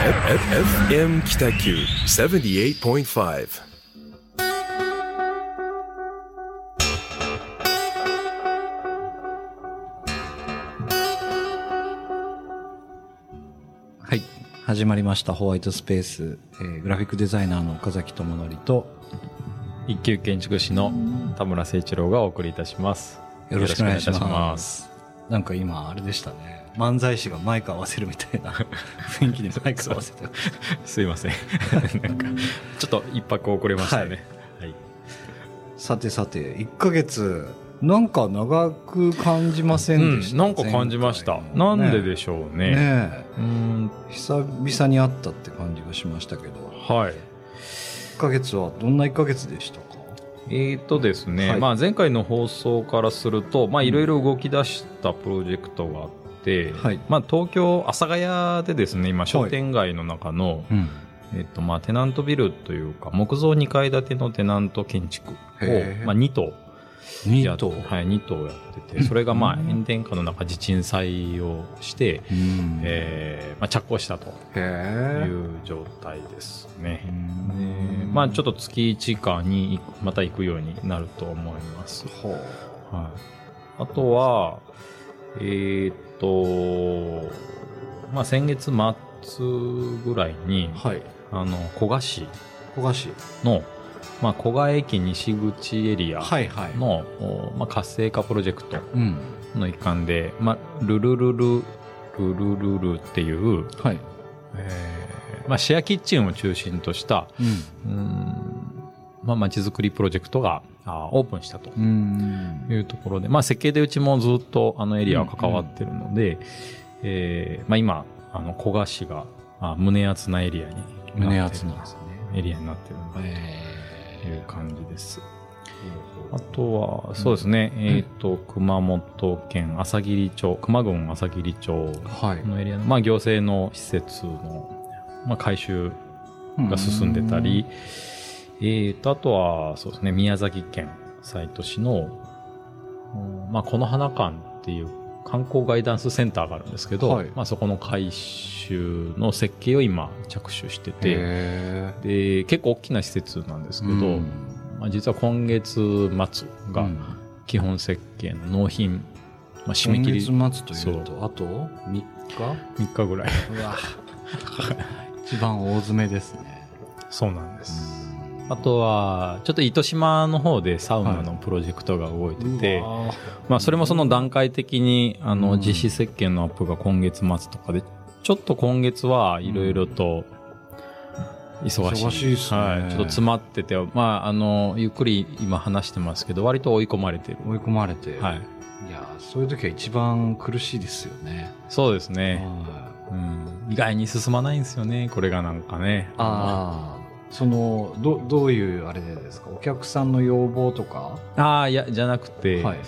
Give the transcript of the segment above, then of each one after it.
FM 北九78.5はい始まりましたホワイトスペース、えーグラフィックデザイナーの岡崎智則と一級建築士の田村誠一郎がお送りいたします。よろしくお願いしますなんか今あれでしたね漫才師がマイク合わせるみたいな 雰囲気でマイク合わせてすいません。なんか、ちょっと一泊遅れましたね。はい。さてさて1ヶ月なんか長く感じませんでした、うん、なんか感じました。前回のなんででしょうね。ねえうん、久々に会ったって感じがしましたけどはい。1ヶ月はどんな1ヶ月でした？かえーとですね、はい。まあ前回の放送からすると、まあいろいろ動き出したプロジェクトがあって、はい。まあ東京、阿佐ヶ谷でですね、今商店街の中の、うん。えっとまあテナントビルというか、木造2階建てのテナント建築をまあ2棟やっニートはい、2棟やってて、それがまあ炎天下の中地鎮祭をして、うん。えーまあ着工したという状態ですね。でまあちょっと月1かにまた行くようになると思います。ほう。はい。あとは、えーっと、まあ先月末ぐらいに、はい。あの、古賀市小菓子の、まあ古賀駅西口エリアはいはいまあ、活性化プロジェクトうん。の一環で、まあ、ルルルル、ルルルルっていう、はい。えーまあ、シェアキッチンを中心とした、うん。まあ、街づくりプロジェクトがあオープンしたとうん。いうところで、まあ、設計でうちもずっとあのエリアは関わってるので、えーまあ、今、あの、古賀市が、あ胸厚なエリアに胸厚なエリアになってるんだというえ感じです。あとは、そうですね、えっ、と、熊本県朝霧町、熊郡朝霧町ーはいのエリアの、まあ、行政の施設の、まあ、改修が進んでたり、えっ、と、あとは、そうですね、宮崎県西都市の、うんまあ、この花館っていう観光ガイダンスセンターがあるんですけど、はい。まあ、そこの改修の設計を今着手してて、へで、結構大きな施設なんですけど、ーうん。まあ、実は今月末がうん。基本設計の納品、まあ、締め切り。今月末というとあと？3日？3日ぐらい。うわ。一番大詰めですね。そうなんです。あとは、ちょっと糸島の方でサウナのプロジェクトが動いてて、うわまあそれもその段階的に、あの、うん実施設計のアップが今月末とかで、ちょっと今月はいろいろと忙しい。忙しいっすねはい。ちょっと詰まってて、まああの、ゆっくり今話してますけど、割と追い込まれてる。追い込まれて、はい。いやそういう時は一番苦しいですよね、そうですね。はうん。意外に進まないんですよね、これがなんかね。ああそのどどういうあれでですか？お客さんの要望とか、ああ、いや、じゃなくて、はい。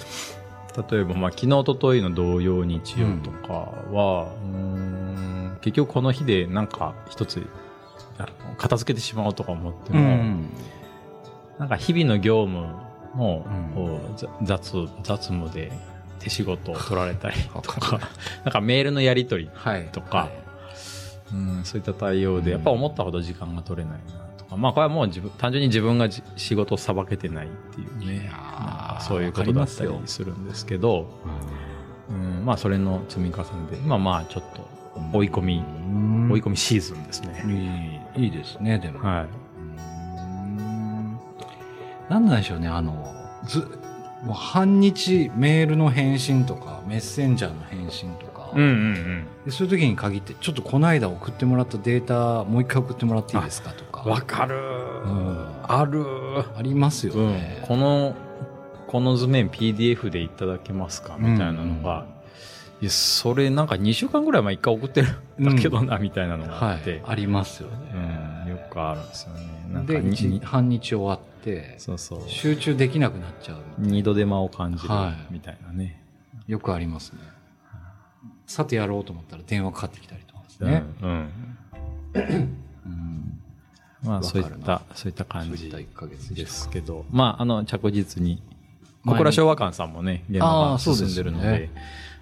例えば、まあ、昨日、一昨日の同様日曜とかは、うーん結局この日でなんか一つ、片付けてしまおうとか思っても、なんか日々の業務の、う雑、雑務で手仕事を取られたりとか、なんかメールのやり取りはいとかはい。うん、そういった対応で、やっぱ思ったほど時間が取れないなまあこれはもう自分、単純に自分がじ仕事をさばけてないっていうね、そういうことだったりすするんですけど、うん、まあそれの積み重ねで、今まあちょっと追い込み、うん。追い込みシーズンですね。いいいいですねでも、はい。うん。なんなんでしょうねあのずもう半日メールの返信とかメッセンジャーの返信とか、うんうんでそういう時に限ってちょっとこの間送ってもらったデータもう一回送ってもらっていいですかとか。うん。わかる、ん。ある、ありますようん。ね、。この、この図面 PDF でいただけますかみたいなのが、いやそれなんか2週間ぐらい前一回送ってるんだけどな、みたいなのがあはい。って、ありますようん、ね、よくあるんですよね。なんか半日終わってそうそう。集中できなくなっちゃう。二度手間を感じるはい。みたいなね。よくありますねさてやろうと思ったら電話かかってきたりとかですね、うん。うんうんまあそういった、そういった感じそういった1ヶ月でですすけど、まああの着実に、小倉昭和館さんもね、現場あが進んでるので、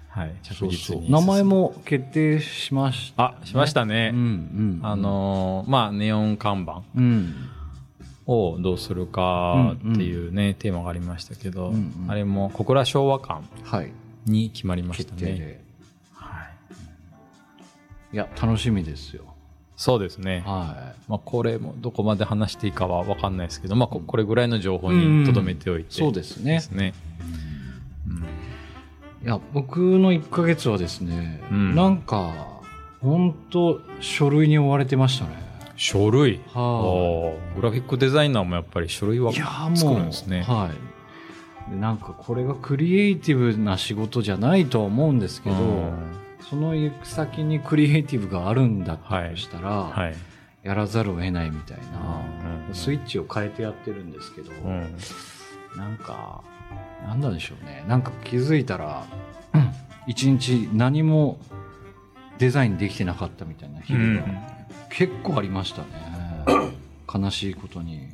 はい、そう着実に。名前。も決定しました、あ、しましたね。うんうん。あ、のーまあ、ネオン看板うん。をどうするかっていうね、テーマがありましたけど、うんうんあれも小倉昭和館はい。に決まりましたね。はい。いや、楽しみですよ。そうですね。はまあ、これもどこまで話していいかは分かんないですけど、まあ、ここれぐらいの情報に留めておいて、い。そうですねで。すね。いや、僕の1ヶ月はですね、うんなんか、本当書類に追われてましたね。書類？はおーグラフィックデザイナーもやっぱり書類は作るんですね。はい。でなんかこれがクリエイティブな仕事じゃないとは思うんですけど、うんその行く先にクリエイティブがあるんだとしたら、はい。やらざるを得ないみたいな、うんスイッチを変えてやってるんですけど、うんなんか、なんなんでしょうね。なんか気づいたら、うん一日何もデザインできてなかったみたいな日々が結構ありましたね。悲しいことに。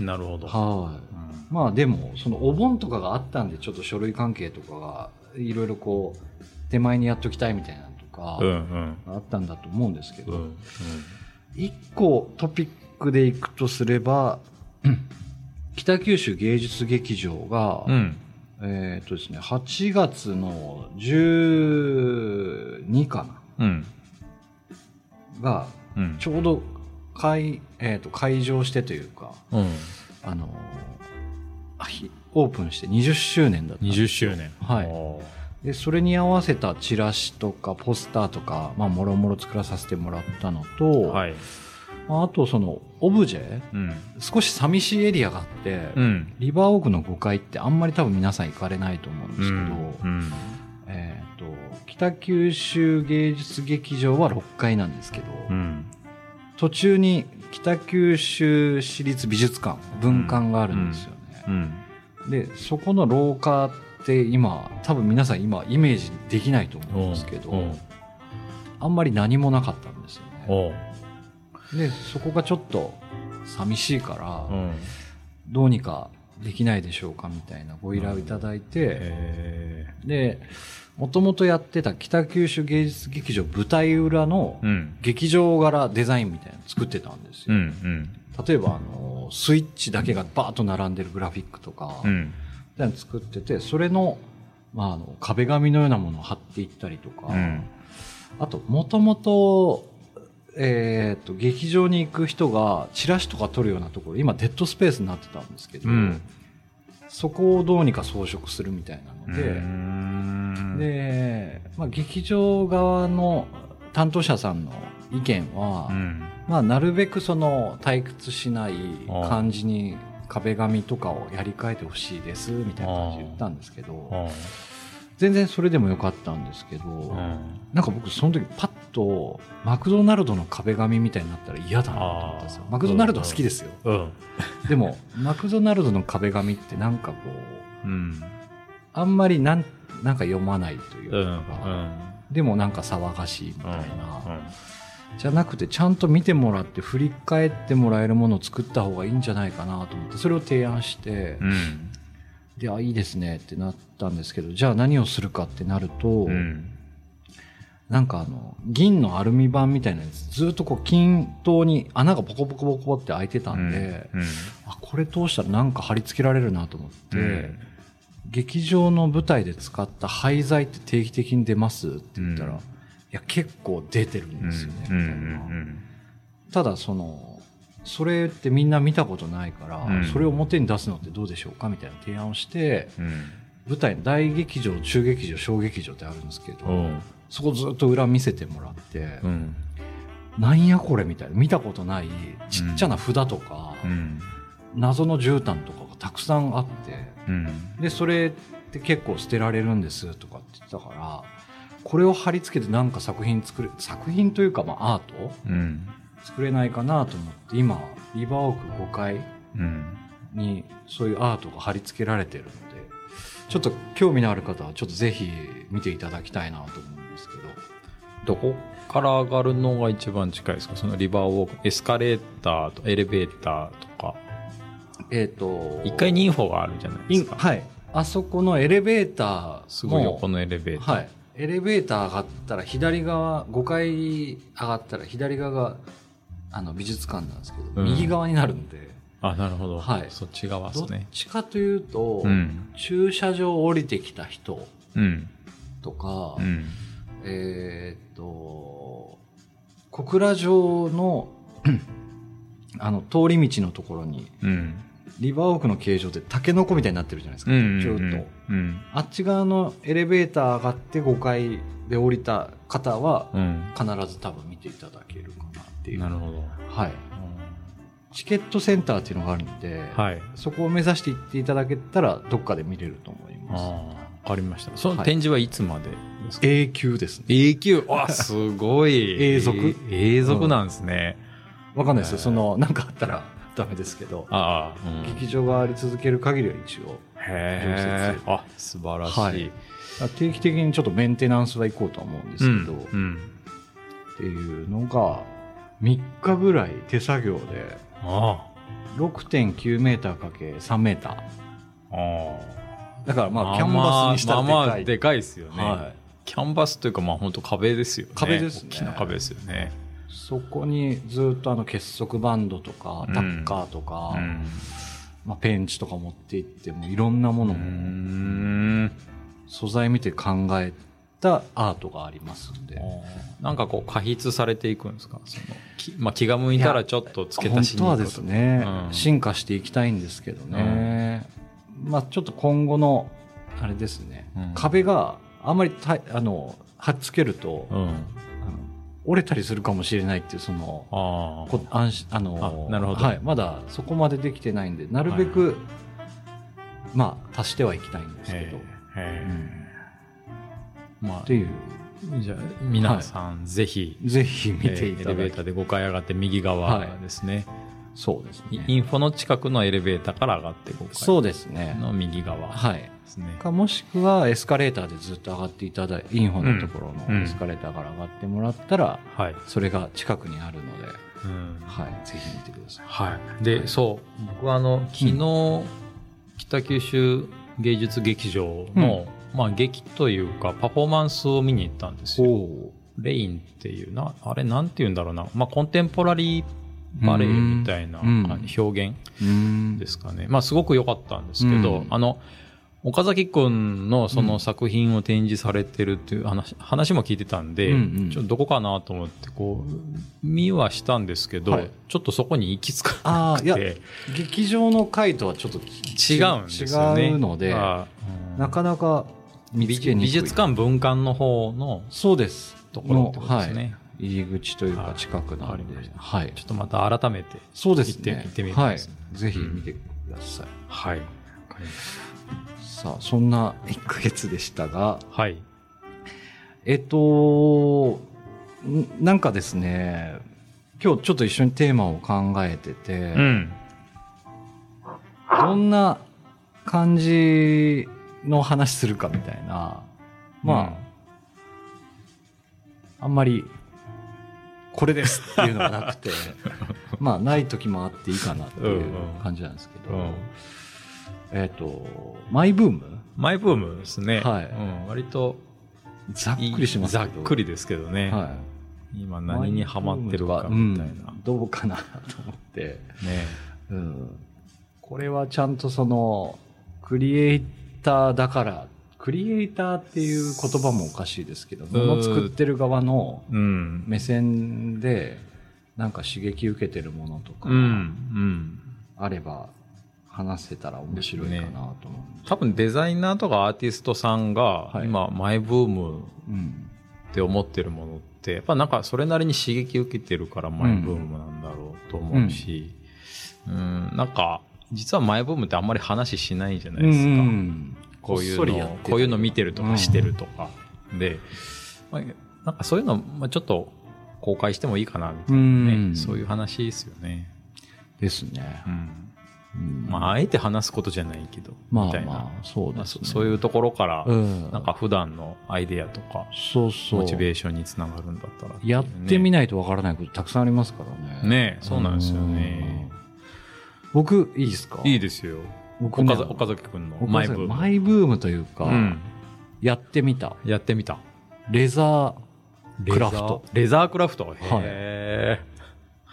なるほど。はい。まあでも、そのお盆とかがあったんで、ちょっと書類関係とかが、いろいろこう、手前にやっときたいみたいなのとか、あったんだと思うんですけど、一個トピックでいくとすれば、北九州芸術劇場が、うん。えっ、とですね、8月の12かうん。なが、うん。ちょうど開,、えー、と開場してというか、うん。あのオープンして20周年だった。んです20周年。はいでそれに合わせたチラシとかポスターとか、まあ、もろもろ作らさせてもらったのと、はい。まああとそのオブジェうん。少し寂しいエリアがあって、うん。リバーオークの5階ってあんまり多分皆さん行かれないと思うんですけど、うん。えっ、と北九州芸術劇場は6階なんですけど、うん。途中に北九州市立美術館文館があるんですよね、うん。でそこの廊下って今多分皆さん今イメージできないと思うんですけど、あんまり何もなかったんですよねでそこがちょっと寂しいから、うん。どうにかできないでしょうかみたいなご依頼をいただいて、えでもともとやってた北九州芸術劇場舞台裏の。劇場柄デザインみたいなの作ってたんですうよ、ん。例えばあのスイッチだけがバーッと並んでるグラフィックとか、うん。作っててそれの,、まあ、あの壁紙のようなものを貼っていったりとか、うん。あともともとえー、と劇場に行く人がチラシとか撮るようなところ今デッドスペースになってたんですけど、うん。そこをどうにか装飾するみたいなので、うん、で、まあ、劇場側の担当者さんの意見は、うん。まあ、なるべくその退屈しない感じに壁紙とかをやり替えてほしいですみたいな感じで言ったんですけどあ全然それでもよかったんですけど、あなんか僕その時パッとマクドナルドの壁紙みたいになったら嫌だなと思ったんですよ。マクドナルドは好きですよ、うん。でもマクドナルドの壁紙ってなんかこううん。あんまりなんなんか読まないといううん。か、でもなんか騒がしいみたいな、うん。じゃなくてちゃんと見てもらって振り返ってもらえるものを作った方がいいんじゃないかなと思ってそれを提案して、うん。であいいですねってなったんですけどじゃあ何をするかってなると、うん。なんかあの銀のアルミ板みたいなやつずっとこう均等に穴がポコポコポコって開いてたんで、うん。あこれ通したらなんか貼り付けられるなと思って、うん劇場の舞台で使った廃材って定期的に出ますって言ったら、うんいや結構出てるんですよね、うん。たいな。ん。ただそのそれってみんな見たことないから、うんそれを表に出すのってどうでしょうかみたいな提案をしてうん。舞台の大劇場中劇場小劇場ってあるんですけど、うん。そこずっと裏見せてもらって、うん。なんやこれみたいな見たことないちっちゃな札とか、うん。謎の絨毯とかがたくさんあってうん。でそれって結構捨てられるんですとかって言ってたからこれを貼り付けてなんか作品作れ作品というかまあアート？うん。作れないかなと思って今リバーオーク5階うん。にそういうアートが貼り付けられてるのでちょっと興味のある方はちょっとぜひ見ていただきたいなと思うんですけどどこから上がるのが一番近いですか？そのリバーウォーク、エスカレーターとエレベーターとか。えっ、と一階にインフォがあるじゃないでイすか。ンはいあそこのエレベーターもすぐ横のエレベーター。はいエレベーター上がったら左側5階上がったら左側があの美術館なんですけど、うん右側になるんであ、なるほど。はいそっち側でどっすね。ちかというと、うん。駐車場降りてきた人うん。とか、うん。えーっと小倉城の あの通り道のところにうん。リバーオークの形状でタケノコみたいになってるじゃないですか、うん。ちょっと。うん。あっち側のエレベーター上がって5階で降りた方はうん。必ず多分見ていただけるかなっていう。なるほど。はい。チケットセンターっていうのがあるんで、はい。そこを目指して行っていただけたらどっかで見れると思います。ああ、りました。そのはい展示はいつまでですか、永久ですね。永久？わ、すごい。永続？永続なんですね。わかんないですよ。その、なんかあったらダメですけど、ああ、うん劇場があり続ける限りは一応。へえ。あ、素晴らしい。はい定期的にちょっとメンテナンスは行こうとは思うんですうんけど、っうん。ていうのが、3日ぐらい手作業で、あ6.9メーターかけ3メーター。あ。あだからまあ。あ、キャンバスにしたらでかい。まあまあでかいですよね。はい。キャンバスというか、まあ本当壁ですよね。壁ですね大きな壁ですよね。そこにずっとあの結束バンドとか、タッカーとか、うん。まあ、ペンチとか持って行ってもいろんなものうをん。素材見て考えたアートがありますんで。なんかこう、過筆されていくんですか？その、きまあ気が向いたらちょっと付け足しに本当はですね、うん。進化していきたいんですけどね。まあちょっと今後の、あれですね、うん。壁があんまりたあの、はっつけると、折れたりするかもしれないっていう、その、ああ。こ安心あのあなるほど。はい、まだそこまでできてないんでなるべく、まあ足してはいきたいんですけど、うん。まっていう。あ、じゃあ、皆さん、ぜひ、ぜひ見ていただきレベーターで5階上がって右側ですね。そうですね。インフォの近くのエレベーターから上がって5そう階ですね。の右側。はい。かもしくはエスカレーターでずっと上がっていただいインフォのところうん。のエスカレーターから上がってもらったら、はい。それが近くにあるので、うん。はい、ぜひ見てください。はい。で、そう、僕はあの、昨日、北九州芸術劇場の、まあ劇というか、パフォーマンスを見に行ったんですよ。おレインっていうな、あれなんて言うんだろうな。まあコンテンポラリーバレエみたいな表現うんですかね。まあすごく良かったんですけど、うん。あの、岡崎くんのその作品を展示されてるっていう話,、話も聞いてたんで、うんうん。ちょっとどこかなと思って、こう、見はしたんですけど、はい。ちょっとそこに行き着かああいやなくて、劇場の回とはちょっと違うんですよね。違うのでうんなかなか美術館文館の方のそうです。ところってことですね。はい、入り口というか近くなんで。はい。ちょっとまた改めて。そうですね。行ってみたいはい。ぜひ見てください、はい。さあそんな1ヶ月でしたが。はい。えっとんなんかですね今日ちょっと一緒にテーマを考えてて、うん。どんな感じの話するかみたいな。まあ、あんまりこれですっていうのがなくて まあない時もあっていいかなっていう感じなんですけど、うんえっ、とマイブーム？マイブームですね。はいうん、割とざっくりしますざっくりですけどね。はい今何にハマってるかみたいな。うんどうかなと思って、ね。うん、これはちゃんとそのクリエイターだからクリエイターっていう言葉もおかしいですけどもの作ってる側のうん。目線でなんか刺激受けてるものとか。あれば話せたら面白いかなと思うんで。多分デザイナーとかアーティストさんがはい。今マイブームうん。って思ってるものって、やっぱなんかそれなりに刺激受けてるからマイブームなんだろうと思うし、うん、なんか実はマイブームってあんまり話しないじゃないですか。うんこういうのこういうの見てるとかしてるとか。で、まあなんかそういうの、まあ、ちょっと公開してもいいかなみたいなね、うんそういう話ですよね。ですねう、ん。うんまあ、あえて話すことじゃないけど、まあみたいな。まあそうまあですねそそういうところから、うんなんか普段のアイデアとか、そうそうモチベーションにつながるんだったら、やってみなないとわからないことたくさんありますからね。ねえそうなんですよねうん。僕、いいですかいいですよ。僕ね岡崎岡崎くんの僕マイブーム。マイブームというか、うん。やってみた。やってみた。レザークラフト。レザークラフト？はいへ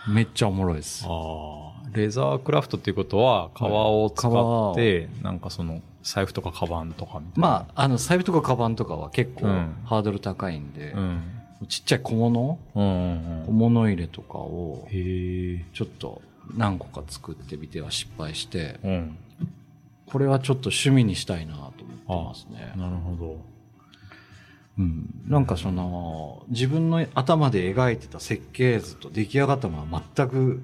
めっちゃおもろいですー。ああ。レザークラフトっていうことは、革を使って、なんかその、財布とかカバンとかみたいな。まあ、あの、財布とかカバンとかは結構うんハードル高いんで、うん。ちっちゃい小物？うんうん小物入れとかをうん。へえ。ちょっと何個か作ってみては失敗して、うん。これはちょっと趣味にしたいなと思ってますね。なるほど。うん。なんかその、自分の頭で描いてた設計図と出来上がったものは全く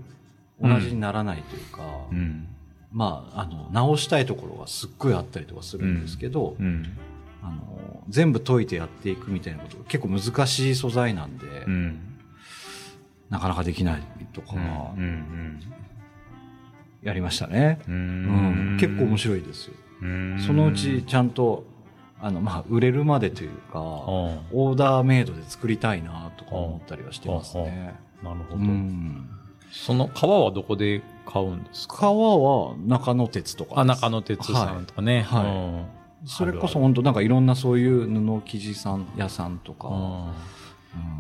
同じにならないというか、うん。まあ、あの、直したいところがすっごいあったりとかするんですけど、うん。あの、全部解いてやっていくみたいなことが結構難しい素材なんで、うん。なかなかできないとか、うん。やりましたね。ううんん。結構面白いですそのうち、ちゃんと、あの、まあ、売れるまでというか、うんオーダーメイドで作りたいなとか思ったりはしてますね。なるほうど。ん。その革はどこで買うんですか？革は中野鉄とか。あ、中野鉄さんとかね。はいうんそれこそ本当なんかいろんなそういう布生地さん屋さんとか、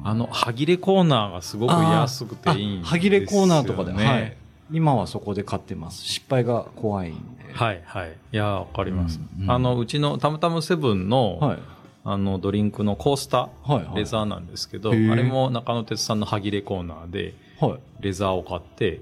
あの、歯切れコーナーがすごく安くていいんですよ、ね。あ歯切れコーナーとかで、はい。今はそこで買ってます。失敗が怖いんで。はい、はい。いや、わかります。うんうんあの、うちのたむたむセブンの、はい。あの、ドリンクのコースター、はい。はい。レザーなんですけど、あれも中野鉄さんの歯切れコーナーで、はい。レザーを買って、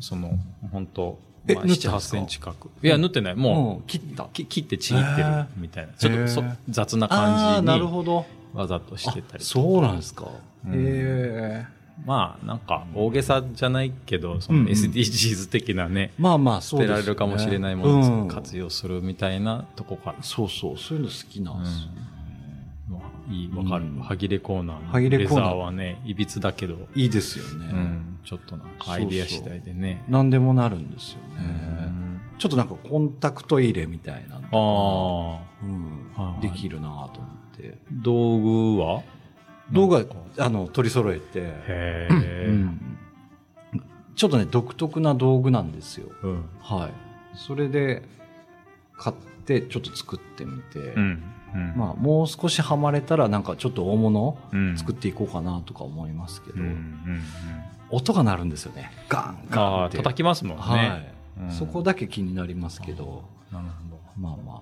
その、本当えまあ、7、8縫ってますか？センチ角。いや、縫ってない。ももう切った切ってちぎってるみたいな。ちょっとそ雑な感じになるほど。わざとしてたりとかそうなんですか。うんへえ。まあ、なんか、大げさじゃないけど、その SDGs 的なね、まあまあ、捨てられるかもしれないものをうん活用するみたいなとこから。そうそう、そういうの好きなんです。よいい、わかる。うん。歯切れコーナーの歯切れコーナー。レザーはね、いびつだけど、いいですよね。うん、ちょっとなんかアイデア次第でね。何でもなるんですようね。んちょっとなんかコンタクト入れみたいなのああ、うん。はい。できるなと思って。道具は？動画あの、取り揃えて、へうえ。んちょっとね、独特な道具なんですよ。うん。はい。それで、買って、ちょっと作ってみて、うん。うん。まあ、もう少しハマれたら、なんかちょっと大物うん作っていこうかなとか思いますけど、うん。うん。音が鳴るんですよね。ガンガンって。叩きますもんね。はい、うんそこだけ気になりますけど、なるほまあまあ、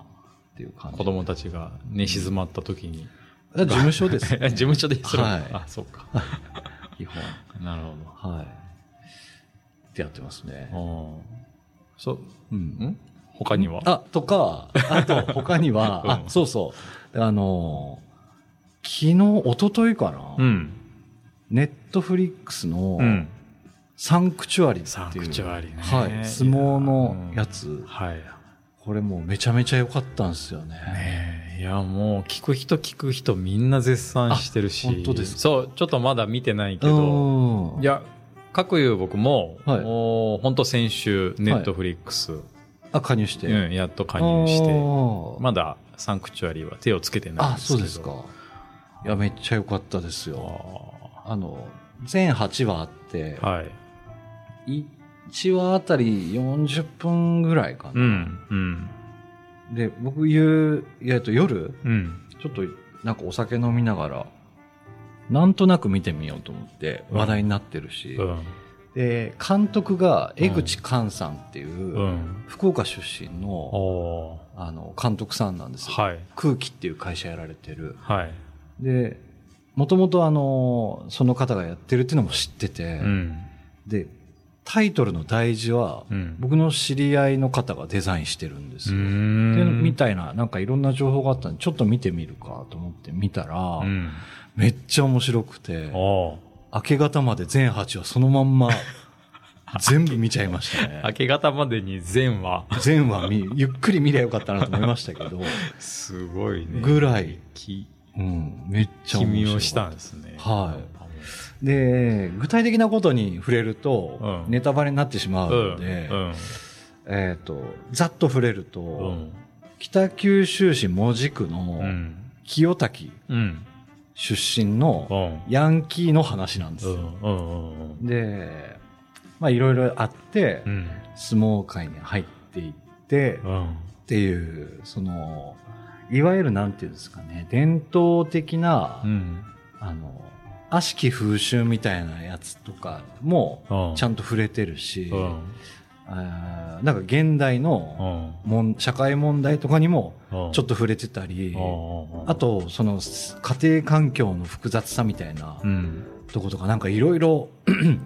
っていう感ど。じ。子供たちが寝静まった時に。あ事務所です、ね。事務所でそれ、はいあ、そうか。基本。なるほはい。ってやってますね。ど。そう、うん。ん？他には？あ、とか、あと他には、うんあ、そうそう。あのー、昨日、一昨日かな、うん。ネットフリックスのうん。サンクチュアリっていう。サンクチュアリねはい。相撲のやつ。はい。これもうめちゃめちゃ良かったんですよね。ねえいや、もう、聞く人聞く人みんな絶賛してるし。あ本当ですか？そう、ちょっとまだ見てないけうど、ん。いや、各有僕も、はいもう、本当先週、ネットフリックス、あ、加入して？うん、やっと加入して、あまだサンクチュアリは手をつけてないですけど。そうですか。いや、めっちゃ良かったですよ。あの、全8話あって、はい。1話あたり40分ぐらいかな。うん、うん、で、僕言う、いや、えっと夜、うん。ちょっとなんかお酒飲みながら、なんとなく見てみようと思ってうん話題になってるし、うん、で、監督が江口寛さんっていう、うん。福岡出身の、あの、監督さんなんですよ。はい、空気っていう会社やられてる。はい。で、もともとあの、その方がやってるっていうのも知ってて、うん、で、タイトルの題字は、うん。僕の知り合いの方がデザインしてるんですよ。みたいな、なんかいろんな情報があったんで、ちょっと見てみるかと思って見たら、うん。めっちゃ面白くて、明け方まで全8話そのまんま、全部見ちゃいましたね明。け方までに全話。全話見、ゆっくり見りゃよかったなと思いましたけど、すごいね。ぐらい、き、うん、めっちゃ面白い。君をしたんですね。はいで、具体的なことに触れると、うんネタバレになってしまううん。ので、うん。えっ、と、ざっと触れると、うん。北九州市門司区のうん。清滝うん。出身のうん。ヤンキーの話なんですよ。で、まあいろいろあって、うん。相撲界に入っていって、っうん。ていう、その、いわゆるなんていうんですかね、伝統的な、うん。あの、悪しき風習みたいなやつとかも、ちゃんんと触れてるし、うん。あーなんか現代のうん。もん社会問題とかにもうんちょっと触れてたり、うんあ、と、その家庭環境の複雑さみたいなうん。とことかなんかいろいろ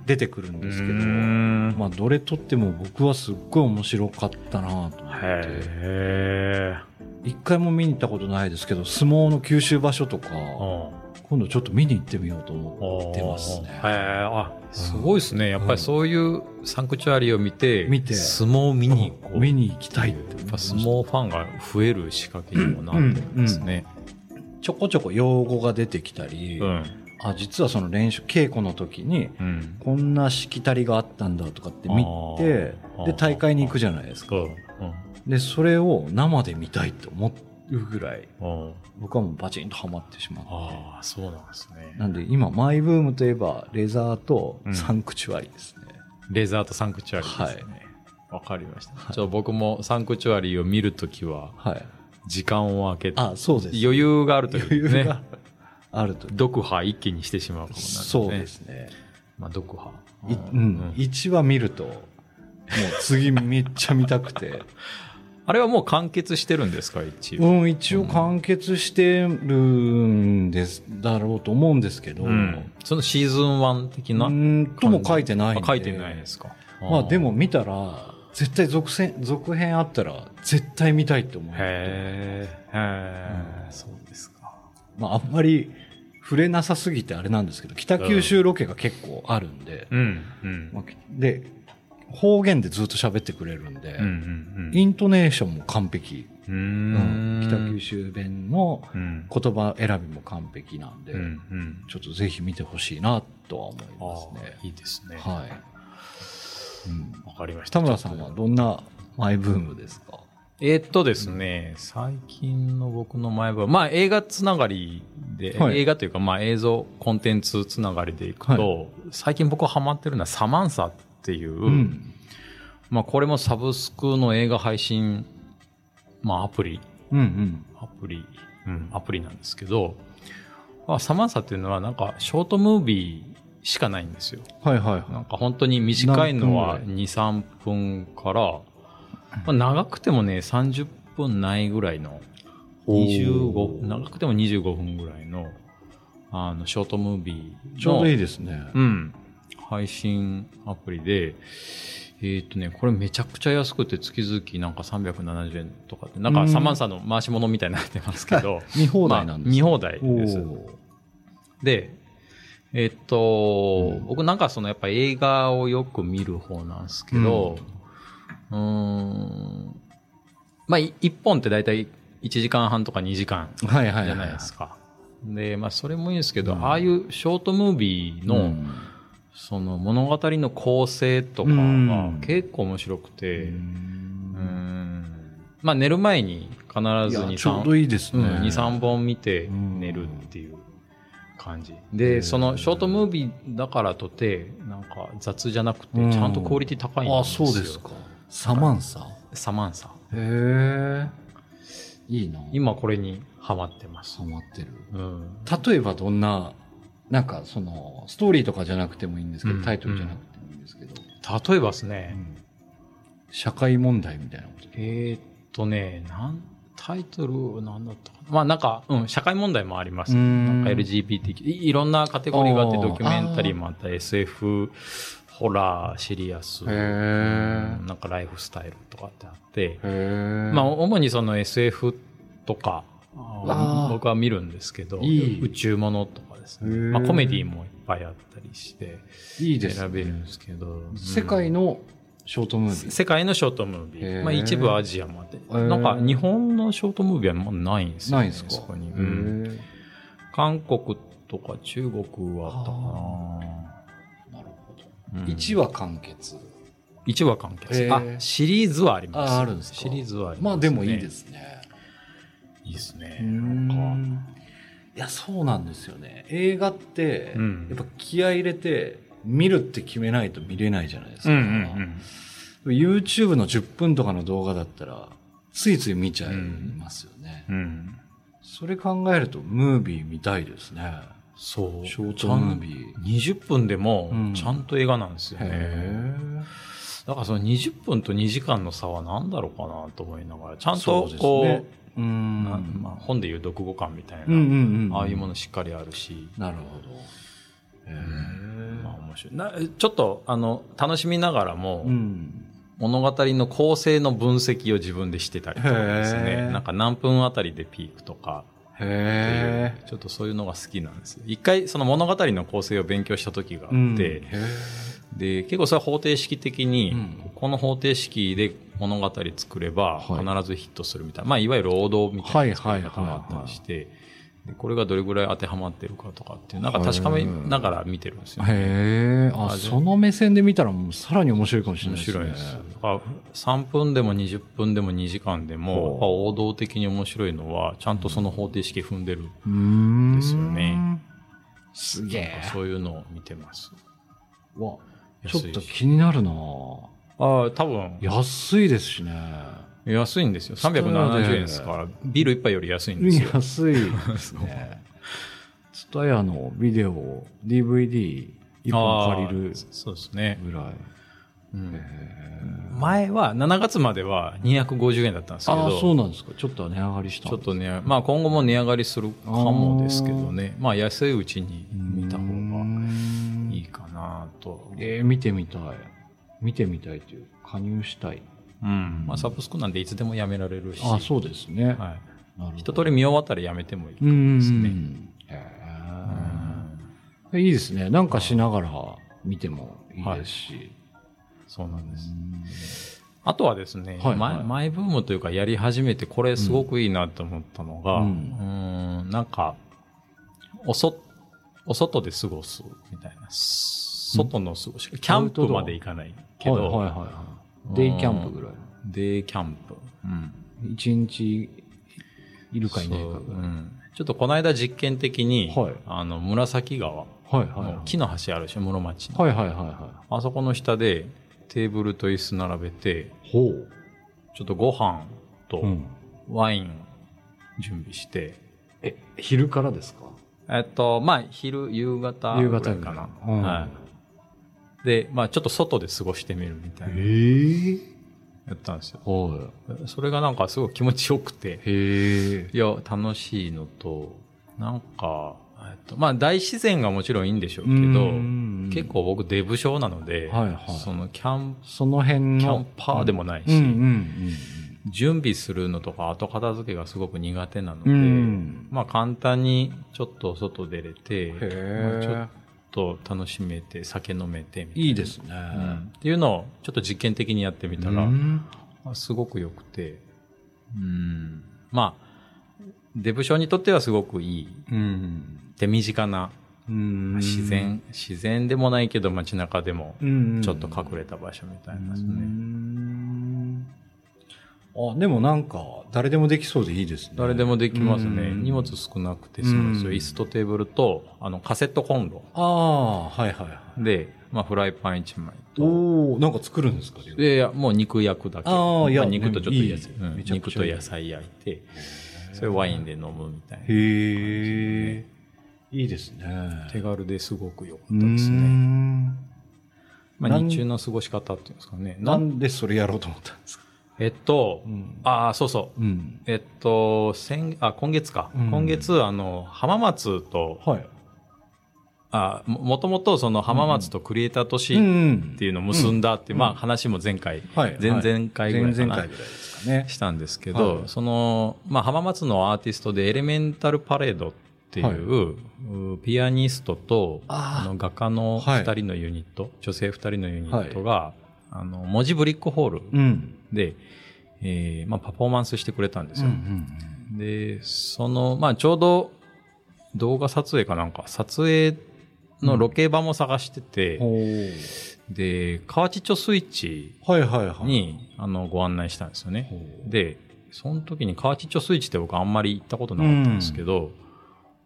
出てくるんですけど、うんまあどれとっても僕はすっごい面白かったなと思って、へ一回も見に行ったことないですけど、相撲の九州場所とか、え。今度ちょっと見に行ってみようと思ってますね。あ、すごいですね。やっぱりそういうサンクチュアリを見て、見て相撲を見に行こう。見に行きたいってやっぱ相撲ファンが増える仕掛けにもなってるんですね。ちょこちょこ用語が出てきたり、うん。あ、実はその練習、稽古の時に、うん。こんなしきたりがあったんだとかって見てで、大会に行くじゃないですか。うん。で、それを生で見たいって思うぐらい、うん。うん。僕はもうバチンとハマってしまって。ああ、そうなんですね。なんで今、マイブームといえば、レザーとうんサンクチュアリですね。レザーとサンクチュアリですね。わ、かりました。ちょっと僕もサンクチュアリを見るときは、はい。時間を空けて、あ、そうです。余裕があるとき余ですね。裕があると。読破一気にしてしまうかもな、そうですね。まあ、読破。いうん。1話見ると、もう次めっちゃ見たくて。あれはもう完結してるんですか、一応？うん、一応完結してるんです、だろうと思うんですけど、うんそのシーズン1的な。うんとも書いてないんであ書いてないですか？まあでも見たら、絶対続編、続編あったら、絶対見たいって思う。へえ、へえ、そうですか。まああんまり触れなさすぎてあれなんですけど、北九州ロケが結構あるんで、うん、うん。まあで、方言でずっと喋ってくれるんで、うん、うん、イントネーションも完璧。うん。ううんん。北九州弁のうん。言葉選びも完璧なんで、うん、うん。ちょっとぜひ見てほしいなとは思いあますねあ、。いいですね。はい。うんわかりました。田村さんはどんなマイブームですか？えーっとですね、最近の僕の前は、まあ映画つながりで、はい映画というかまあ映像コンテンツつながりでいくと、最近僕ハマってるのはサマンサっていう、うん。まあこれもサブスクの映画配信、まあアプリ、うんうん。アプリ、うん、アプリなんですけど、まあ、サマンサっていうのはなんかショートムービーしかないんですよ。はいはいはなんか本当に短いのは何分2、3分から、まあ、長くてもね、30分ないぐらいの、25、長くても25分ぐらいの、あの、ショートムービー。ちょうどいいですね。うん、配信アプリで、えっ、とね、これめちゃくちゃ安くて月々なんか370円とかって、なんかうん。サマンサの回し物みたいになってますけど、見放題なんですまあ見放題です。で、えっと、僕なんかそのやっぱ映画をよく見る方なんですけど、うーん、まあい一本って大体1時間半とか2時間はいはいはい。じゃないですか。で、まあそれもいいんですけど、うん。ああいうショートムービーの、うんその物語の構成とかうがん結構面白くて、ううんんまあ寝る前に必ず2、いやちょう3どいいですね。うん、2、3本見てうん寝るっていう感じ。へで、ーそのショートムービーだからとて、なんか雑じゃなくて、うんちゃんとクオリティ高いんですよ。あ、そうですか。サマンサ？サマンサ。へえ。いいな。今これにハマってますハ。マってる。うん。例えばどんな、なんかその、ストーリーとかじゃなくてもいいんですけど、うん。タイトルじゃなくてもいいんですけど、例えばですね、社会問題みたいなこと。えーっとね、なん、タイトルなんだったかな？まあなんか、うん、社会問題もあります。うん。なんか LGBTQ、いいろんなカテゴリーがあって、ドキュメンタリーもあった、SF、ホラー、シリアス、なんかライフスタイルとかってあって。まあ、主にその SF とか、僕は見るんですけど、いい。宇宙ものとかですね。まあ、コメディもいっぱいあったりして、いいですね。選べるんですけど。世界のショートムービー。世界のショートムービへーー。まあ、一部アジアまで。ーなんか、日本のショートムービーはもうないんですよ、ね。ないんですか？そこに。へうんえ韓国とか中国はあったかな。なるほど。うん1話完結。1話完結。あ、シリーズはあります。ああるんですか？シリーズはあります、まあでもいいで。すね。いいですね。うなんか。いや、そうなんですよね。映画って、うんやっぱ気合い入れて、見るって決めないと見れないじゃないですか。うんうんうん。YouTube の10分とかの動画だったら、ついつい見ちゃいますよね。うん。それ考えると、ムービー見たいですね。そう。ショートムービー。20分でもうん、ちゃんと映画なんですよね。へだからその20分と2時間の差は何だろうかなと思いながら、ちゃんとこう。うん。なまあ、本でいう読後感みたいな、うんうんうん。ああいうものしっかりあるし、なるほど。まあ面白いな。ちょっと、あの、楽しみながらも、うん。物語の構成の分析を自分でしてたりとかですへね。ーなんか何分あたりでピークとかへえ。ちょっとそういうのが好きなんですよ。一回その物語の構成を勉強した時があって、うんへで、結構それは方程式的に、うんこの方程式で物語作れば必はいずヒットするみたいな、まあいわゆる王道みたいな作り方はいはいはいはいがあったりして、でこれがどれぐらい当てはまってるかとかっていう、なんか確かめながら見てるんですよ、ーへえ。あ、その目線で見たらもうさらに面白いかもしれないですね。面白いです。だから3分でも20分でも2時間でも、王道的に面白いのは、ちゃんとその方程式踏んでる。ん。ですよね。すげえ。そういうのを見てます。わ、ちょっと気になるなああ、多分、安いですしね。安いんですよ。370円ですから、ビール一杯より安いんですよ。安い ですね。ツタヤのビデオを DVD 一本借りるそうですね。ぐらい。前は、7月までは250円だったんですけああ、そうど、なんですか。ちょっと値上がりしたちょっとね、まあ今後も値上がりするかもですけどね、まあ安いうちに見た方なと。えー、見てみたい。見てみたいという、加入したい。うん。まあサブスクなんでいつでもやめられるし、あそうですね。はい。なるほど一通り見終わったらやめてもいいかうんもですね。へーいいですね。なんかしながら見てもいいですし。そうなんです。あとはですね、はいはいマイブームというかやり始めてこれすごくいいなと思ったのが、ううんん、んなんか、おそ、お外で過ごすみたいな。外の過ごし、キャンプまで行かないけど、はいはいはいはい。デイキャンプぐらい。デイキャンプ。うん。一日いるかいないかぐらい。うんちょっとこの間実験的に、はいあの、紫川はいはいはい。の木の橋あるでしょ、室町の。はいはいはいはあそこの下でテーブルと椅子並べて、い。ほう。ちょっとご飯とうん。ワイン準備して、え、昼からですか？えっと、まあ、昼、夕方夕ぐらいかな方ぐらい。うんはい。で、まあ、ちょっと外で過ごしてみるみたいな、えやったんですよ。はそれがなんかすごい気持ちよくてい。、へえ。いや、楽しいのと、なんか、えっと、まあ、大自然がもちろんいいんでしょうけど、結構僕デブ症なので、はいはいそのキャン、その辺の。キャンパーでもないし、うんうん準備するのとか後片付けがすごく苦手なので、うん。うん。まあ簡単にちょっと外出れて、へまあちょっえ。と楽しめて、酒飲めてみたいな。いいですね。うんっていうのをちょっと実験的にやってみたら、すごく良くて、うん、まあ、デブ症にとってはすごくいい、うん。手短な、うん自然、自然でもないけど街中でもうんちょっと隠れた場所みたいなですうね。んあ、でもなんか、誰でもできそうでいいですね。誰でもできますね。うん荷物少なくて済むんですよ。うん椅子とテーブルと、あの、カセットコンロ。ああ、はいはいはい。で、まあ、フライパン1枚と。おおなんか作るんですかいやいや、もう肉焼くだけ。あーいやま肉とちょっといい野菜、うん肉と野菜焼いて、それワインで飲むみたいな。へえ。いいですね。手軽ですごく良かうったですね。んまあ、日中の過ごし方っていうんですかね。なんでそれやろうと思ったんですか？えっと、んああ、そうそう。うん。えっと、先、あ、今月か。うん今月、あの、浜松と、はい。あももともとその浜松とクリエイター都市っんていうのを結んだって、まあ話も前回、はい。前々回ぐらいかな。したんですけど、はいその、まあ浜松のアーティストでエレメンタルパレードっていう、ピアニストと、あの画家のはい二人のユニット、女性二人のユニットが、あの、文字ブリックホールうん。で、えーまあパフォーマンスしてくれたんですよ。うんで、その、まあちょうど動画撮影かなんか、撮影のロケ場も探してて、ほうで、河内町スイッチはいはいはい。に、あの、ご案内したんですよね。で、その時に河内町スイッチって僕あんまり行ったことなかったんですけど、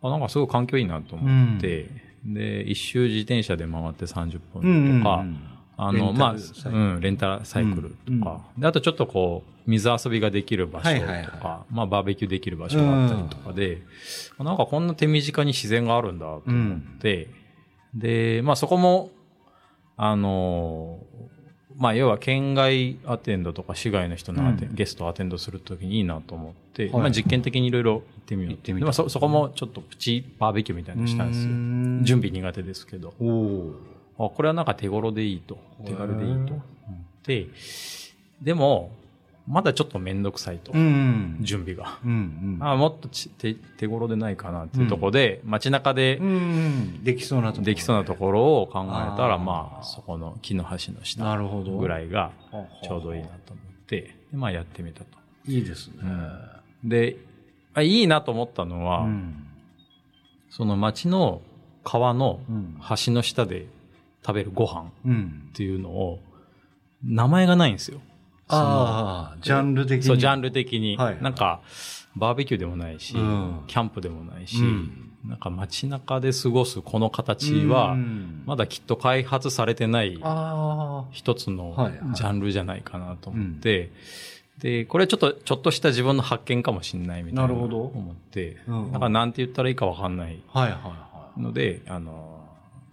あなんかすごい環境いいなと思って、で、一周自転車で回って30分とか、あの、レンタまあ、うん、レンタルサイクルとか、うんで、あとちょっとこう、水遊びができる場所とか、はいはいはまあ、バーベキューできる場所があったりとかで、なんかこんな手短に自然があるんだと思って、で、まあそこも、あのまあ要は県外アテンドとか市外の人のアテン、うん。ゲストをアテンドするときにいいなと思って、はい。まあ実験的にいろいろ行ってみよう。行ってでまあそ、そこもちょっとプチバーベキューみたいなのしたんですよ。準備苦手ですけど。おこれはなんか手頃でいいと。手軽でいいと。へー。思って、でも、まだちょっとめんどくさいと。うん準備が。うんうん。あもっとち手手頃でないかなっていうところで、街中でうんできそうなところ。できそうなところを考えたら、あー。まあ、そこの木の橋のな下るほど。ぐらいがちょうどいいなと思って、でまあやってみたと。いいですね。で、あいいなと思ったのは、うん。その街の川のうん。橋の下で食べるご飯うん。っていうのを、名前がないんですよ。ああジャンル的に。そう、ジャンル的に。はいなんか、バーベキューでもないし、うん。キャンプでもないし、うん。なんか街中で過ごすこの形は、うん。まだきっと開発されてないあ一つのジャンルじゃないかなと思って、で、これちょっと、ちょっとした自分の発見かもしれないみたいな。なるほど。思って、うん。だからなんて言ったらいいかわかんないあはいはいはので、あの、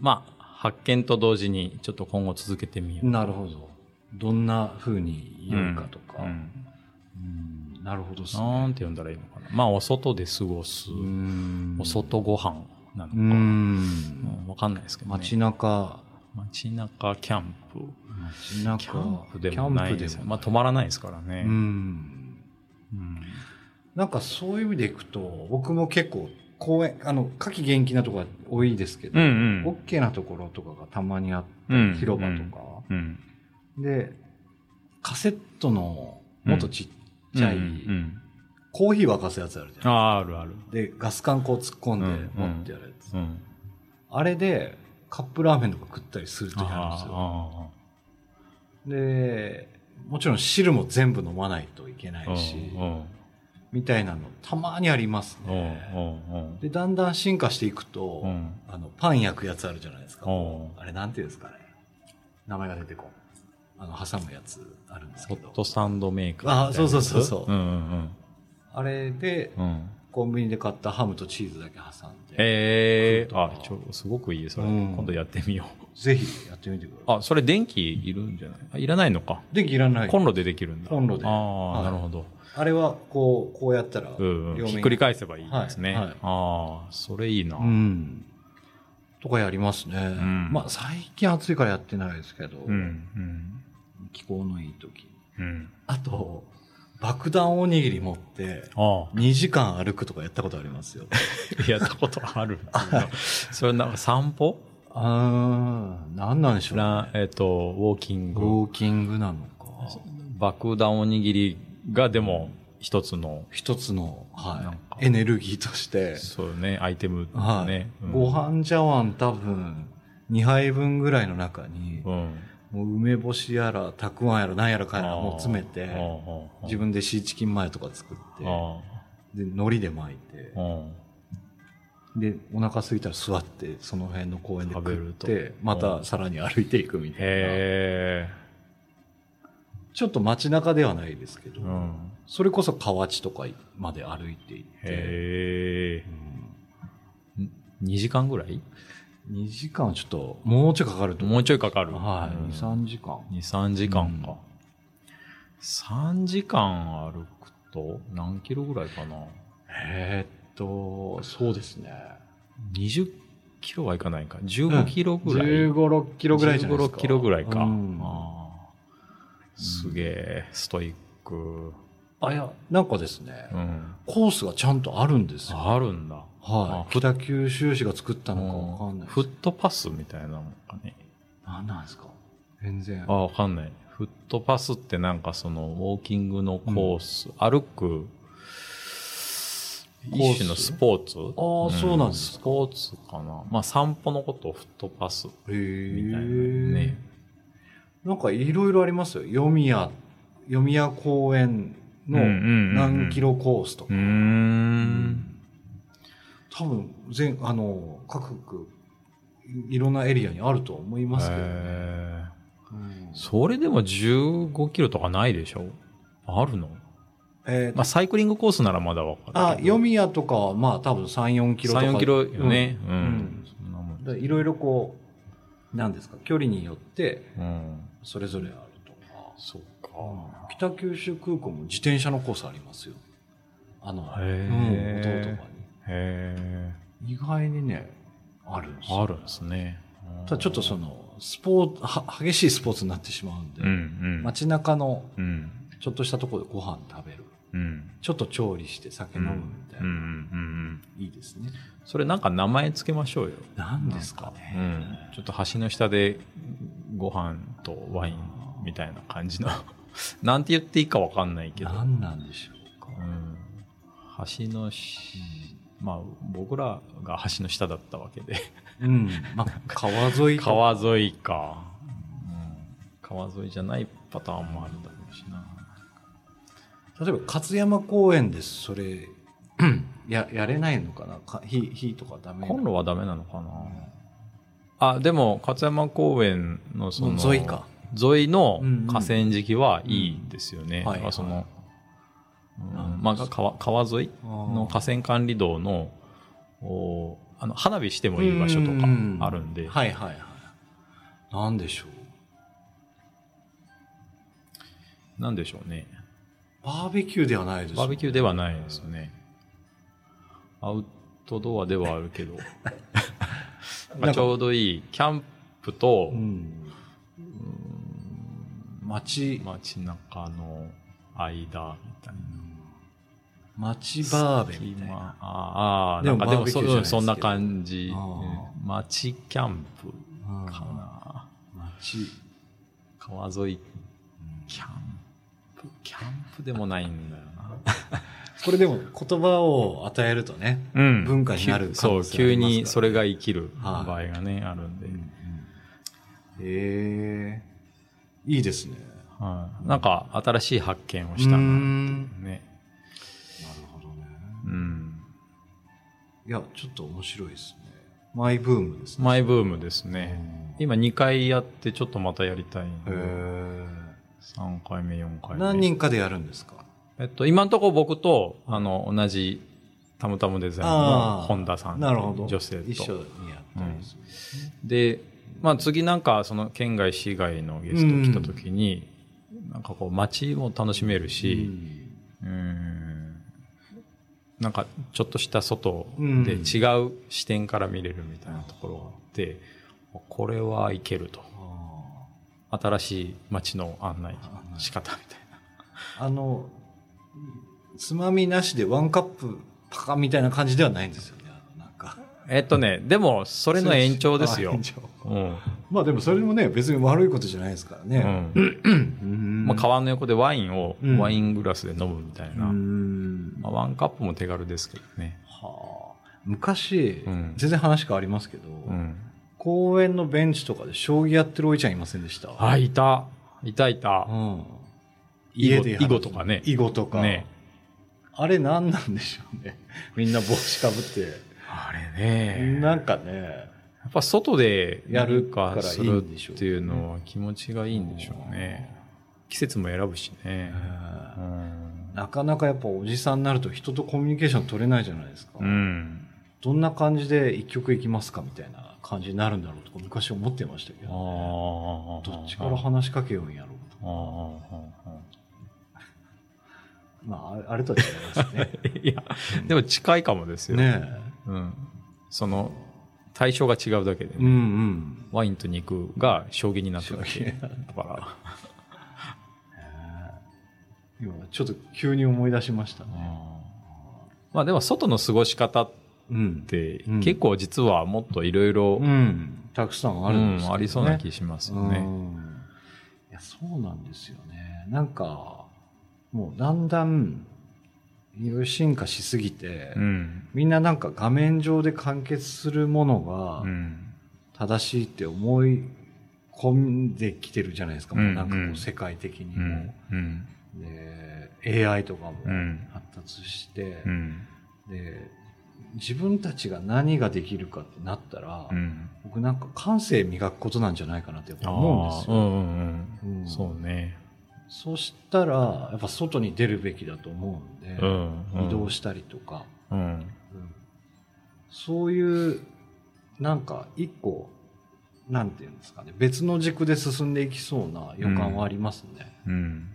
まあ、発見と同時にちょっと今後続けてみよ。いう。なるほど。どんな風に言うかとか。うんうん。なるほどですね。なんて呼んだらいいのかな。まあ、お外で過ごす、うん。お外ご飯なのか、ううん。んわかんないですけどね。街中。街中キャンプ。街中。キャンプでもないですよ。まあ、止まらないですからね。うん。うん。なんかそういう意味でいくと僕も結構公園あの夏季元気なところが多いですけど、うんうん。オッケーなところとかがたまにあって、うん。広場とか、うん。でカセットのもっとちっちゃい、うんうんコーヒー沸かすやつあるじゃんああ、あるある。でガス管こう突っ込んでうん持ってやるやつ、うん。あれでカップラーメンとか食ったりする時あるんですよ。あでもちろん汁も全部飲まないといけなあ。いし、うんみたいなのたまにありますうんね、でだんだん進化していくと、うん。あのパン焼くやつあるじゃないですか、うん。あれなんていうんですかね。名前が出てこん。あの挟むやつあるんですけど。ホットサンドメーカー。あそうそうそうそう。あれで。コンビニで買ったハムとチーズだけ挟んで、え。えあ、ちょ、すごくいい、それ。うん。今度やってみよぜひやってみてくだう。さい。あ、それ電気いるんじゃない？あいらないのか。電気いらない。コンロでできるんだ。コンロで。ああ、はい。なるほど。あれはこうこうやったらひっくり返せばいいですね。はいはいああ、それいいな。うんとかやりますね、んまあ最近暑いからやってないですけど、うん。うん。気候のいい時うん。あと爆弾おにぎり持ってああ。2時間歩くとかやったことありますよ やったことある。それなんか散歩？ああ何なんでしょう、なね、えっと、ウォーキンウグ。ォーキングなのか爆弾おにぎりがでも一つの、一つの、はか。い、エネルギーとして、そうね、アイテムはい。ね。うん。ご飯茶碗多分2杯分ぐらいの中に、うん。もう梅干しやらたくあんやら何やらかやらもう詰めて自分でシーチキンマヨとか作ってあで海苔で巻いてでお腹空いたら座ってその辺の公園で食食べると。ってまたさらに歩いていくみたいな。へちょっと街中ではないですけど、え。うん。それこそ河内とかまで歩いていって、へえ。2時間ぐらい？2時間はちょっともうちょいかかると思もうちょいかかる。はい、うん2、3時間。2、3時間かうん。3時間歩くと何キロぐらいかな？えーっと、そうですね。20キロはいかないか。15キロぐらい。15、6キロぐらいじゃないですか。15 6キロぐらいか。うんあーすげえ、ストイック。あ、いや、なんかですね、うん。コースがちゃんとあるんですよ。あるんだ。あはい。北九州市が作ったのかわかんないです。フットパスみたいなのかね。何なんですか？全然。あ、わかんない。フットパスってなんかその、ウォーキングのコース、歩く、コース？一種のスポーツ？ああそうなんですかスポーツかな。まあ散歩のことをフットパスへみたいなえ。ね。なんかいろいろありますよ。読み屋、読み屋公園の何キロコースとか。うーん。多分、全、あの、各区、いろんなエリアにあると思いますけどね。へうんそれでも15キロとかないでしょ？あるの？えーまあ、サイクリングコースならまだわかる。あ、読み屋とかは、まあ多分3、4キロとか。3、4キロよね。うん。うんいろいろこう、なんですか、距離によって、うん。それぞれあるとか。そっか。北九州空港も自転車のコースありますよ。あの、へうん、ー弟とかへに。意外にね、あるんです。あるんですね。ただちょっとその、スポーツ、は激しいスポーツになってしまうんで、うんうん。街中のうん。ちょっとしたところでご飯食べる。うん。ちょっと調理して酒飲むみたいな。うんうんうんうん。いいですね。それなんか名前つけましょうよ。何ですかうね。ん。ちょっと橋の下でご飯とワインみたいな感じの。なんて言っていいかわかんないけど。何なんでしょうか。うん。橋のし、まあ僕らが橋の下だったわけで。うん。まあ、川沿い川沿いか。うん。川沿いじゃないパターンもあるだろうしな。例えば勝山公園です。それ、や、やれないのかな？か火、火とかダメコンロはダメなのかな？あ、でも、勝山公園のその、沿いか。沿いの河川敷はいいんですよね。うその、まあ、川川沿いの河川管理道の、おあの花火してもいい場所とかあるんで、はいはいはい。なんでしょう。なんでしょうね。バーベキューではないですバーベキューでは。はないですよね。アウトドアではあるけど、まあちょうどいい、キャンプとう、ん。街、街中の間みたいな。街バーベみたいな。まああなんかでもそ,、そんな感じ。街キャンプうんかな。街。川沿いキャンプ。キャンプでもないんだよな。これでも言葉を与えるとね。うん文化になる可そう、急にそれが生きるはい場合がね、あるんで。へえいいですね。はい。なんか新しい発見をしたな。うーんね。なるほどね。うん。いや、ちょっと面白いですね。マイブームですね。マイブームですね。今2回やってちょっとまたやりたいんへで。え3回目、4回目。何人かでやるんですか？えっと、今のところ僕と、あの、同じ、タムタムデザインの本田さん。なるほど。女性と。一緒にやったりするんでまあ次なんか、その県外市外のゲスト来た時に、なんかこう街も楽しめるし、うん、なんかちょっとした外で違う視点から見れるみたいなところがあって、これはいけると。あ新しい街の案内仕方みたいな。ーあの、つまみなしでワンカップパカみたいな感じではないんですよね。なんか。えっとね、でも、それの延長ですようん。まあでもそれもね、別に悪いことじゃないですからうね。ん。うんまあ、川の横でワインをうんワイングラスで飲むみたいな。うんまあ、ワンカップも手軽ですけどね。はあ、昔、うん全然話変わりますけど、うん。公園のベンチとかで将棋やってるおいちゃんいませんでした？あ、いた。いたいたう。ん。囲碁やる囲碁とかね囲碁とか。ね。あれ何なんでしょうね。みんな帽子かぶって。あれね。なんかね、やっぱ外でやるかするっていうのは気持ちがいいんでしょうね。季節も選ぶしね。うん。なかなかやっぱおじさんになると人とコミュニケーション取れないじゃないですか。うん。どんな感じで一曲いきますかみたいな感じになるんだろうとか昔思ってましたけあど、あ。どっちから話しかけようんやろうと。ああ。まあ、あれとは違いますね。いや、でも近いかもですよ。ねうん。その、対象が違うだけでえ。うんね、うん。ワインと肉が将棋になっただ将け。だから。今ちょっと急に思い出しましたね。まあでも外の過ごし方っうん。てうん結構実はもっといろいろうん。たくさんあるんですけど、ねありそうな気しますよね。うんいや、そうなんですよね。なんか、もうだんだん、いろいろ進化しすぎて、うん。みんななんか画面上で完結するものがうん。正しいって思い込んできてるじゃないですか。もうなんかこう世界的にうも。ん。うん。で、AI とかもうん発達して、うん。で、自分たちが何ができるかってなったら、うん。僕なんか感性磨くことなんじゃないかなって思うんですよ。うんうんうんそうね。そしたらやっぱ外に出るべきだと思うんで、うん。うん移動したりとか、うん。そういうなんか一個なんていうんですかね別の軸で進んでいきそうな予感はありますね。うん。うん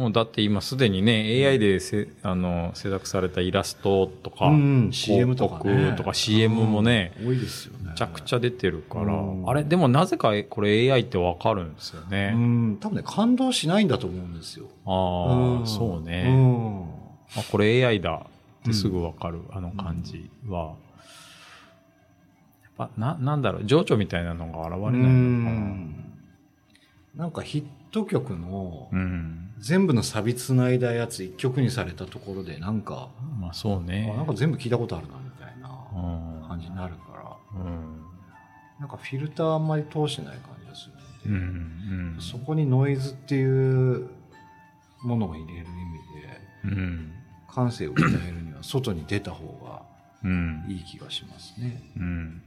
もうだって今すでにね、AI でせあの制作されたイラストとか、うん、CM とか、ね、とか CM もね、うん多いですよね。めちゃくちゃ出てるから、うんあれ、でもなぜかこれ AI ってわかるんですよね。うん、多分ね感動しないんだと思うんですよ。ああ、うんそうね。うんあ、これ AI だってすぐわかる、あの感じは。やっぱ、な、なんだろう、情緒みたいなのが現れないのかな。うんなんかヒット曲のうん。全部のサビつないだやつ一曲にされたところでなんか、まあそうねあ。なんか全部聞いたことあるなみたいなうん感じになるから、うん。なんかフィルターあんまり通してない感じがするうん。んで、うん。そこにノイズっていうものを入れる意味でうん。感性を鍛えるには外に出た方がうん。いい気がしますね。うん。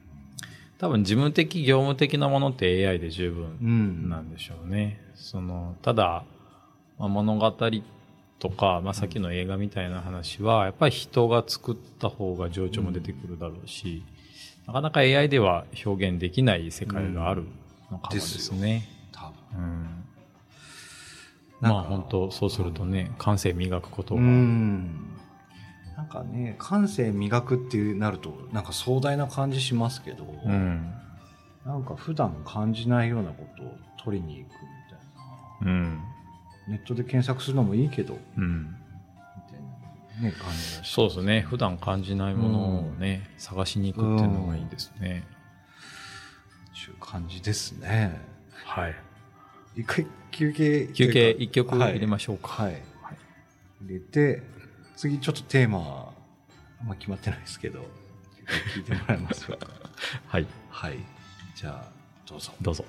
多分事務的、業務的なものって AI で十分うん。なんでしょうね。その、ただ、まあ、物語とか、まあ、さっきの映画みたいな話は、やっぱり人が作った方が情緒も出てくるだろうし、なかなか AI では表現できない世界があるのかもですね。多うん。なんまかあ本当、そうするとね、感性磨くことが。なんかね、感性磨くっていうなると、なんか壮大な感じしますけど、うん。なんか普段感じないようなことを取りに行くみたいな。うん。ネットで検索するのもいいけど、うん。みたいなね、感じそうですね。普段感じないものをね、探しに行くっていうのがいいですね。ちゅう感じですね。はい。一回休憩。休憩一曲はい入れましょうか。はい。入れて、次ちょっとテーマは、あんま決まってないですけど、聞いてもらえますか？はい。はい。じゃあ、どうぞ。どうぞ。